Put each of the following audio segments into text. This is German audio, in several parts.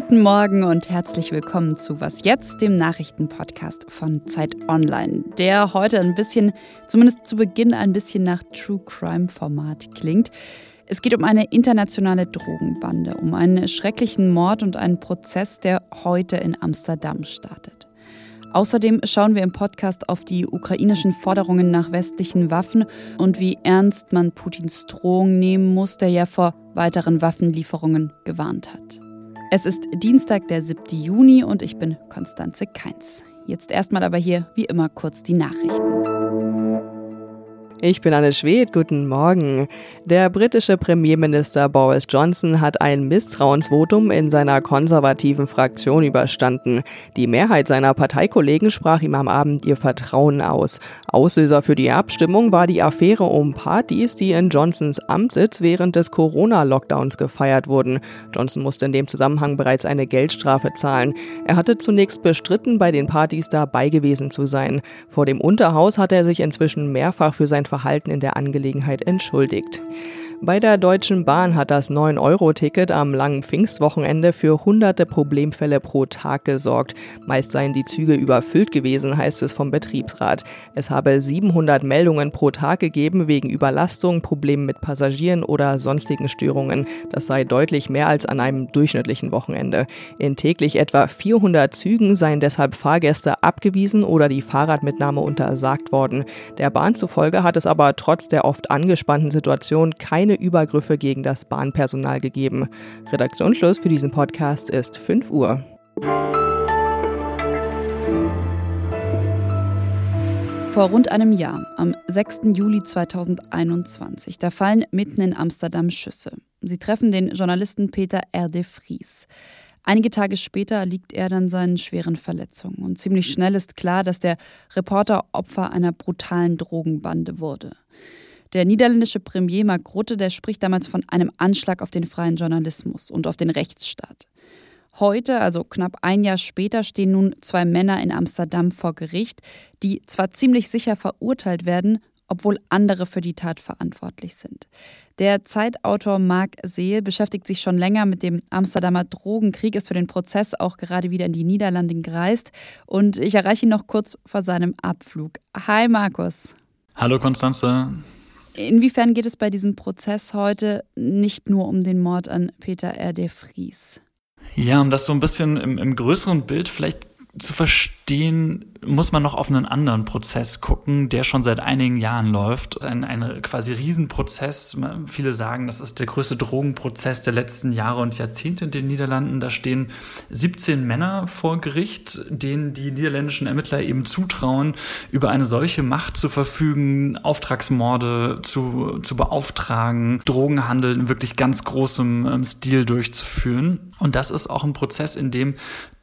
Guten Morgen und herzlich willkommen zu Was jetzt, dem Nachrichtenpodcast von Zeit Online, der heute ein bisschen, zumindest zu Beginn, ein bisschen nach True Crime Format klingt. Es geht um eine internationale Drogenbande, um einen schrecklichen Mord und einen Prozess, der heute in Amsterdam startet. Außerdem schauen wir im Podcast auf die ukrainischen Forderungen nach westlichen Waffen und wie ernst man Putins Drohung nehmen muss, der ja vor weiteren Waffenlieferungen gewarnt hat. Es ist Dienstag, der 7. Juni und ich bin Konstanze Keins. Jetzt erstmal aber hier wie immer kurz die Nachrichten. Ich bin Anne Schwedt, guten Morgen. Der britische Premierminister Boris Johnson hat ein Misstrauensvotum in seiner konservativen Fraktion überstanden. Die Mehrheit seiner Parteikollegen sprach ihm am Abend ihr Vertrauen aus. Auslöser für die Abstimmung war die Affäre um Partys, die in Johnsons Amtssitz während des Corona-Lockdowns gefeiert wurden. Johnson musste in dem Zusammenhang bereits eine Geldstrafe zahlen. Er hatte zunächst bestritten, bei den Partys dabei gewesen zu sein. Vor dem Unterhaus hat er sich inzwischen mehrfach für sein Verhalten in der Angelegenheit entschuldigt. Bei der Deutschen Bahn hat das 9-Euro-Ticket am langen Pfingstwochenende für hunderte Problemfälle pro Tag gesorgt. Meist seien die Züge überfüllt gewesen, heißt es vom Betriebsrat. Es habe 700 Meldungen pro Tag gegeben wegen Überlastung, Problemen mit Passagieren oder sonstigen Störungen. Das sei deutlich mehr als an einem durchschnittlichen Wochenende. In täglich etwa 400 Zügen seien deshalb Fahrgäste abgewiesen oder die Fahrradmitnahme untersagt worden. Der Bahn zufolge hat es aber trotz der oft angespannten Situation keine keine Übergriffe gegen das Bahnpersonal gegeben. Redaktionsschluss für diesen Podcast ist 5 Uhr. Vor rund einem Jahr, am 6. Juli 2021, da fallen mitten in Amsterdam Schüsse. Sie treffen den Journalisten Peter R. de Vries. Einige Tage später liegt er dann seinen schweren Verletzungen. Und ziemlich schnell ist klar, dass der Reporter Opfer einer brutalen Drogenbande wurde. Der niederländische Premier Mark Rutte, der spricht damals von einem Anschlag auf den freien Journalismus und auf den Rechtsstaat. Heute, also knapp ein Jahr später, stehen nun zwei Männer in Amsterdam vor Gericht, die zwar ziemlich sicher verurteilt werden, obwohl andere für die Tat verantwortlich sind. Der Zeitautor Marc Seel beschäftigt sich schon länger mit dem Amsterdamer Drogenkrieg, ist für den Prozess auch gerade wieder in die Niederlande gereist und ich erreiche ihn noch kurz vor seinem Abflug. Hi Markus. Hallo Konstanze. Inwiefern geht es bei diesem Prozess heute nicht nur um den Mord an Peter R. de Vries? Ja, um das so ein bisschen im, im größeren Bild vielleicht zu verstehen, muss man noch auf einen anderen Prozess gucken, der schon seit einigen Jahren läuft. Ein, ein quasi Riesenprozess. Viele sagen, das ist der größte Drogenprozess der letzten Jahre und Jahrzehnte in den Niederlanden. Da stehen 17 Männer vor Gericht, denen die niederländischen Ermittler eben zutrauen, über eine solche Macht zu verfügen, Auftragsmorde zu, zu beauftragen, Drogenhandel in wirklich ganz großem ähm, Stil durchzuführen. Und das ist auch ein Prozess, in dem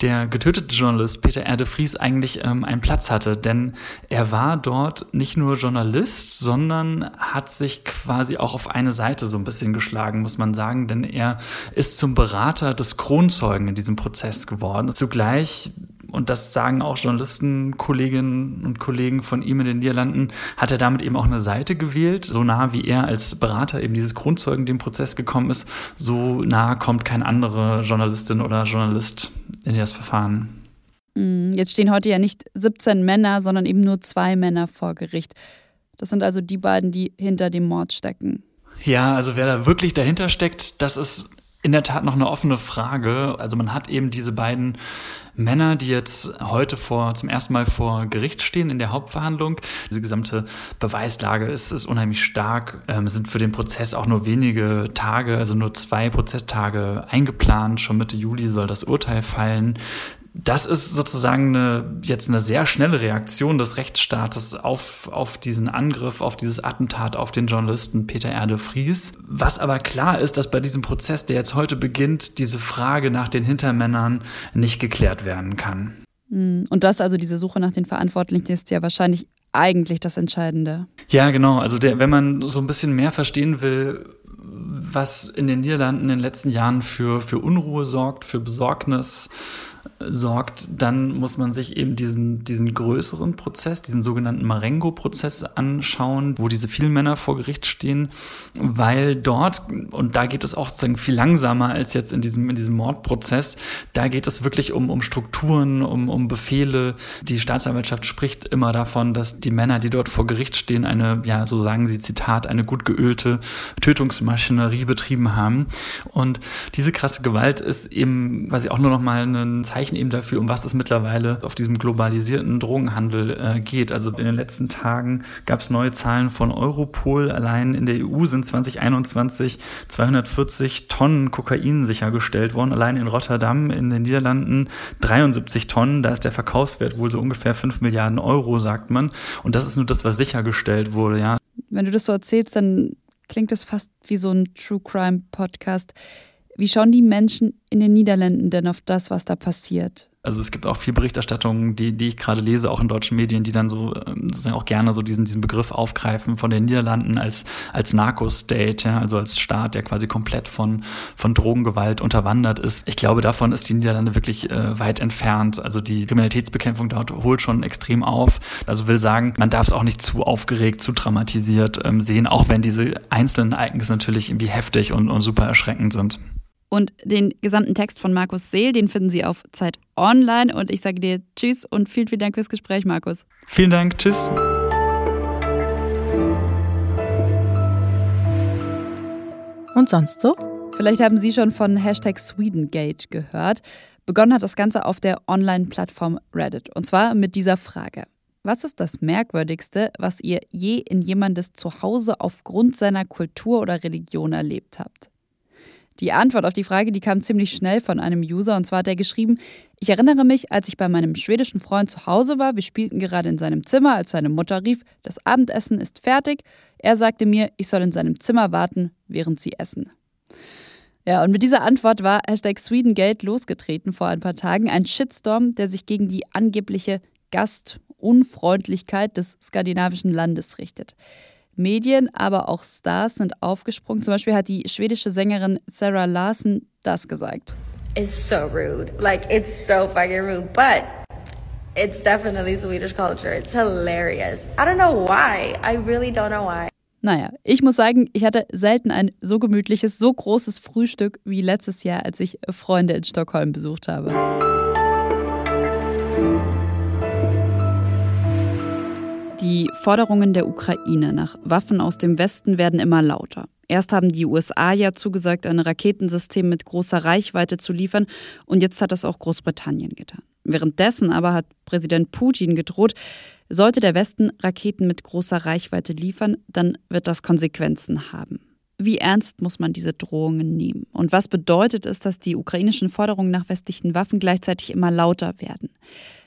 der getötete Journalist Peter Erde Vries eigentlich ähm, einen Platz hatte. Denn er war dort nicht nur Journalist, sondern hat sich quasi auch auf eine Seite so ein bisschen geschlagen, muss man sagen. Denn er ist zum Berater des Kronzeugen in diesem Prozess geworden. Zugleich und das sagen auch Journalisten, Kolleginnen und Kollegen von ihm in den Niederlanden, hat er damit eben auch eine Seite gewählt. So nah wie er als Berater eben dieses Grundzeugen dem Prozess gekommen ist, so nah kommt kein anderer Journalistin oder Journalist in das Verfahren. Mm, jetzt stehen heute ja nicht 17 Männer, sondern eben nur zwei Männer vor Gericht. Das sind also die beiden, die hinter dem Mord stecken. Ja, also wer da wirklich dahinter steckt, das ist in der Tat noch eine offene Frage. Also man hat eben diese beiden Männer, die jetzt heute vor, zum ersten Mal vor Gericht stehen in der Hauptverhandlung. Diese gesamte Beweislage ist, ist unheimlich stark. Ähm, sind für den Prozess auch nur wenige Tage, also nur zwei Prozesstage eingeplant. Schon Mitte Juli soll das Urteil fallen das ist sozusagen eine, jetzt eine sehr schnelle Reaktion des Rechtsstaates auf, auf diesen Angriff, auf dieses Attentat auf den Journalisten Peter Erde Vries. Was aber klar ist, dass bei diesem Prozess, der jetzt heute beginnt, diese Frage nach den Hintermännern nicht geklärt werden kann. Hm, und das, also diese Suche nach den Verantwortlichen, ist ja wahrscheinlich eigentlich das Entscheidende. Ja, genau. Also der, wenn man so ein bisschen mehr verstehen will, was in den Niederlanden in den letzten Jahren für, für Unruhe sorgt, für Besorgnis, sorgt, dann muss man sich eben diesen, diesen größeren Prozess, diesen sogenannten Marengo-Prozess anschauen, wo diese vielen Männer vor Gericht stehen, weil dort, und da geht es auch sozusagen viel langsamer als jetzt in diesem, in diesem Mordprozess, da geht es wirklich um, um Strukturen, um, um Befehle. Die Staatsanwaltschaft spricht immer davon, dass die Männer, die dort vor Gericht stehen, eine, ja, so sagen sie Zitat, eine gut geölte Tötungsmaschinerie betrieben haben. Und diese krasse Gewalt ist eben, quasi auch nur noch mal ein Zeichen eben dafür, um was es mittlerweile auf diesem globalisierten Drogenhandel äh, geht. Also in den letzten Tagen gab es neue Zahlen von Europol. Allein in der EU sind 2021 240 Tonnen Kokain sichergestellt worden. Allein in Rotterdam in den Niederlanden 73 Tonnen. Da ist der Verkaufswert wohl so ungefähr 5 Milliarden Euro, sagt man. Und das ist nur das, was sichergestellt wurde, ja. Wenn du das so erzählst, dann klingt das fast wie so ein True Crime Podcast. Wie schauen die Menschen in den Niederlanden denn auf das, was da passiert? Also es gibt auch viel Berichterstattung, die, die ich gerade lese, auch in deutschen Medien, die dann so ähm, sozusagen auch gerne so diesen, diesen Begriff aufgreifen von den Niederlanden als, als Narco-State, ja, also als Staat, der quasi komplett von, von Drogengewalt unterwandert ist. Ich glaube, davon ist die Niederlande wirklich äh, weit entfernt. Also die Kriminalitätsbekämpfung dort holt schon extrem auf. Also will sagen, man darf es auch nicht zu aufgeregt, zu dramatisiert ähm, sehen, auch wenn diese einzelnen Ereignisse natürlich irgendwie heftig und, und super erschreckend sind. Und den gesamten Text von Markus Seel, den finden Sie auf Zeit Online. Und ich sage dir Tschüss und vielen, vielen Dank fürs Gespräch, Markus. Vielen Dank. Tschüss. Und sonst so? Vielleicht haben Sie schon von Hashtag Swedengate gehört. Begonnen hat das Ganze auf der Online-Plattform Reddit. Und zwar mit dieser Frage. Was ist das Merkwürdigste, was ihr je in jemandes Zuhause aufgrund seiner Kultur oder Religion erlebt habt? Die Antwort auf die Frage, die kam ziemlich schnell von einem User und zwar hat er geschrieben, ich erinnere mich, als ich bei meinem schwedischen Freund zu Hause war, wir spielten gerade in seinem Zimmer, als seine Mutter rief, das Abendessen ist fertig. Er sagte mir, ich soll in seinem Zimmer warten, während sie essen. Ja, und mit dieser Antwort war Hashtag Swedengate losgetreten vor ein paar Tagen, ein Shitstorm, der sich gegen die angebliche Gastunfreundlichkeit des skandinavischen Landes richtet. Medien, aber auch Stars sind aufgesprungen. Zum Beispiel hat die schwedische Sängerin Sarah Larsen das gesagt. It's so rude. Like, it's so fucking rude. But it's definitely Swedish culture. It's hilarious. I don't know why. I really don't know why. Naja, ich muss sagen, ich hatte selten ein so gemütliches, so großes Frühstück wie letztes Jahr, als ich Freunde in Stockholm besucht habe. Forderungen der Ukraine nach Waffen aus dem Westen werden immer lauter. Erst haben die USA ja zugesagt, ein Raketensystem mit großer Reichweite zu liefern, und jetzt hat das auch Großbritannien getan. Währenddessen aber hat Präsident Putin gedroht, sollte der Westen Raketen mit großer Reichweite liefern, dann wird das Konsequenzen haben. Wie ernst muss man diese Drohungen nehmen? Und was bedeutet es, dass die ukrainischen Forderungen nach westlichen Waffen gleichzeitig immer lauter werden?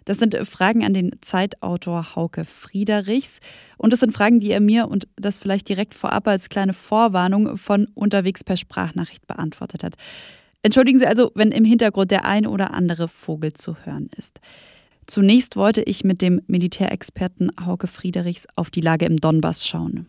Das sind Fragen an den Zeitautor Hauke Friederichs. Und das sind Fragen, die er mir und das vielleicht direkt vorab als kleine Vorwarnung von unterwegs per Sprachnachricht beantwortet hat. Entschuldigen Sie also, wenn im Hintergrund der ein oder andere Vogel zu hören ist. Zunächst wollte ich mit dem Militärexperten Hauke Friedrichs auf die Lage im Donbass schauen.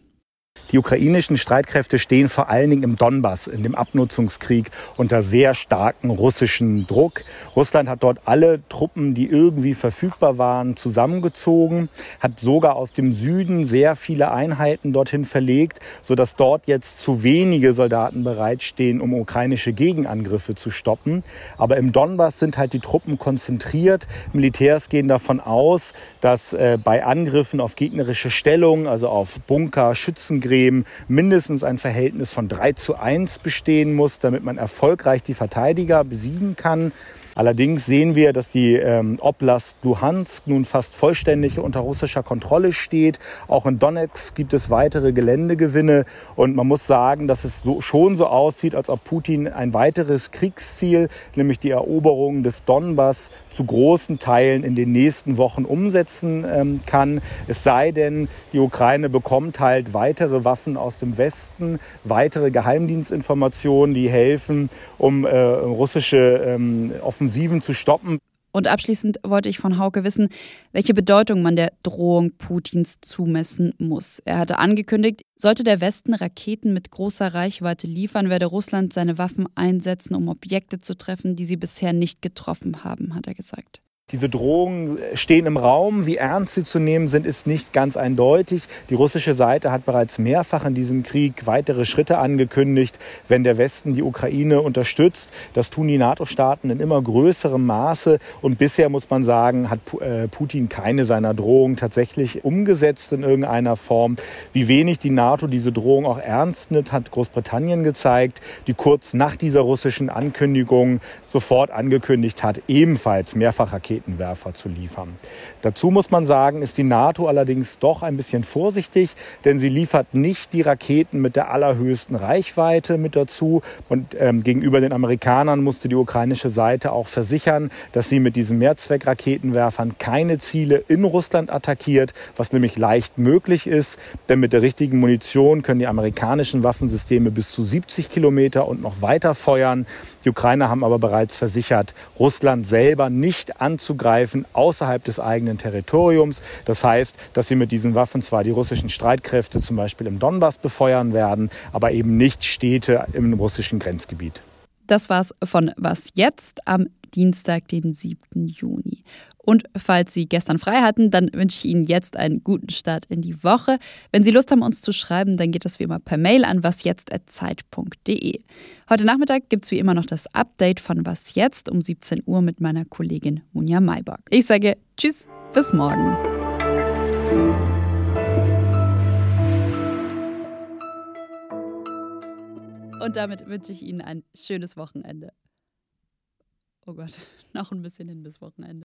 Die ukrainischen Streitkräfte stehen vor allen Dingen im Donbass, in dem Abnutzungskrieg, unter sehr starkem russischen Druck. Russland hat dort alle Truppen, die irgendwie verfügbar waren, zusammengezogen, hat sogar aus dem Süden sehr viele Einheiten dorthin verlegt, sodass dort jetzt zu wenige Soldaten bereitstehen, um ukrainische Gegenangriffe zu stoppen. Aber im Donbass sind halt die Truppen konzentriert. Militärs gehen davon aus, dass äh, bei Angriffen auf gegnerische Stellungen, also auf Bunker, Schützengräben, Bremen mindestens ein Verhältnis von 3 zu 1 bestehen muss, damit man erfolgreich die Verteidiger besiegen kann. Allerdings sehen wir, dass die ähm, Oblast Luhansk nun fast vollständig unter russischer Kontrolle steht. Auch in Donetsk gibt es weitere Geländegewinne. Und man muss sagen, dass es so, schon so aussieht, als ob Putin ein weiteres Kriegsziel, nämlich die Eroberung des Donbass, zu großen Teilen in den nächsten Wochen umsetzen ähm, kann. Es sei denn, die Ukraine bekommt halt weitere Waffen aus dem Westen, weitere Geheimdienstinformationen, die helfen, um äh, russische ähm, Offensiven zu stoppen. Und abschließend wollte ich von Hauke wissen, welche Bedeutung man der Drohung Putins zumessen muss. Er hatte angekündigt, sollte der Westen Raketen mit großer Reichweite liefern, werde Russland seine Waffen einsetzen, um Objekte zu treffen, die sie bisher nicht getroffen haben, hat er gesagt. Diese Drohungen stehen im Raum. Wie ernst sie zu nehmen sind, ist nicht ganz eindeutig. Die russische Seite hat bereits mehrfach in diesem Krieg weitere Schritte angekündigt, wenn der Westen die Ukraine unterstützt. Das tun die NATO-Staaten in immer größerem Maße. Und bisher muss man sagen, hat äh, Putin keine seiner Drohungen tatsächlich umgesetzt in irgendeiner Form. Wie wenig die NATO diese Drohung auch ernst nimmt, hat Großbritannien gezeigt, die kurz nach dieser russischen Ankündigung sofort angekündigt hat, ebenfalls mehrfach Raketen Raketenwerfer zu liefern. Dazu muss man sagen, ist die NATO allerdings doch ein bisschen vorsichtig, denn sie liefert nicht die Raketen mit der allerhöchsten Reichweite mit dazu. Und ähm, gegenüber den Amerikanern musste die ukrainische Seite auch versichern, dass sie mit diesen Mehrzweckraketenwerfern keine Ziele in Russland attackiert, was nämlich leicht möglich ist, denn mit der richtigen Munition können die amerikanischen Waffensysteme bis zu 70 Kilometer und noch weiter feuern. Die Ukrainer haben aber bereits versichert, Russland selber nicht anzugreifen anzugreifen außerhalb des eigenen Territoriums. Das heißt, dass sie mit diesen Waffen zwar die russischen Streitkräfte zum Beispiel im Donbass befeuern werden, aber eben nicht Städte im russischen Grenzgebiet. Das war's von Was jetzt am Dienstag, den 7. Juni. Und falls Sie gestern frei hatten, dann wünsche ich Ihnen jetzt einen guten Start in die Woche. Wenn Sie Lust haben, uns zu schreiben, dann geht das wie immer per Mail an wasjetzt.zeit.de. Heute Nachmittag gibt es wie immer noch das Update von Was Jetzt um 17 Uhr mit meiner Kollegin Munja Mayborg. Ich sage Tschüss, bis morgen. Und damit wünsche ich Ihnen ein schönes Wochenende. Oh Gott, noch ein bisschen hin bis Wochenende.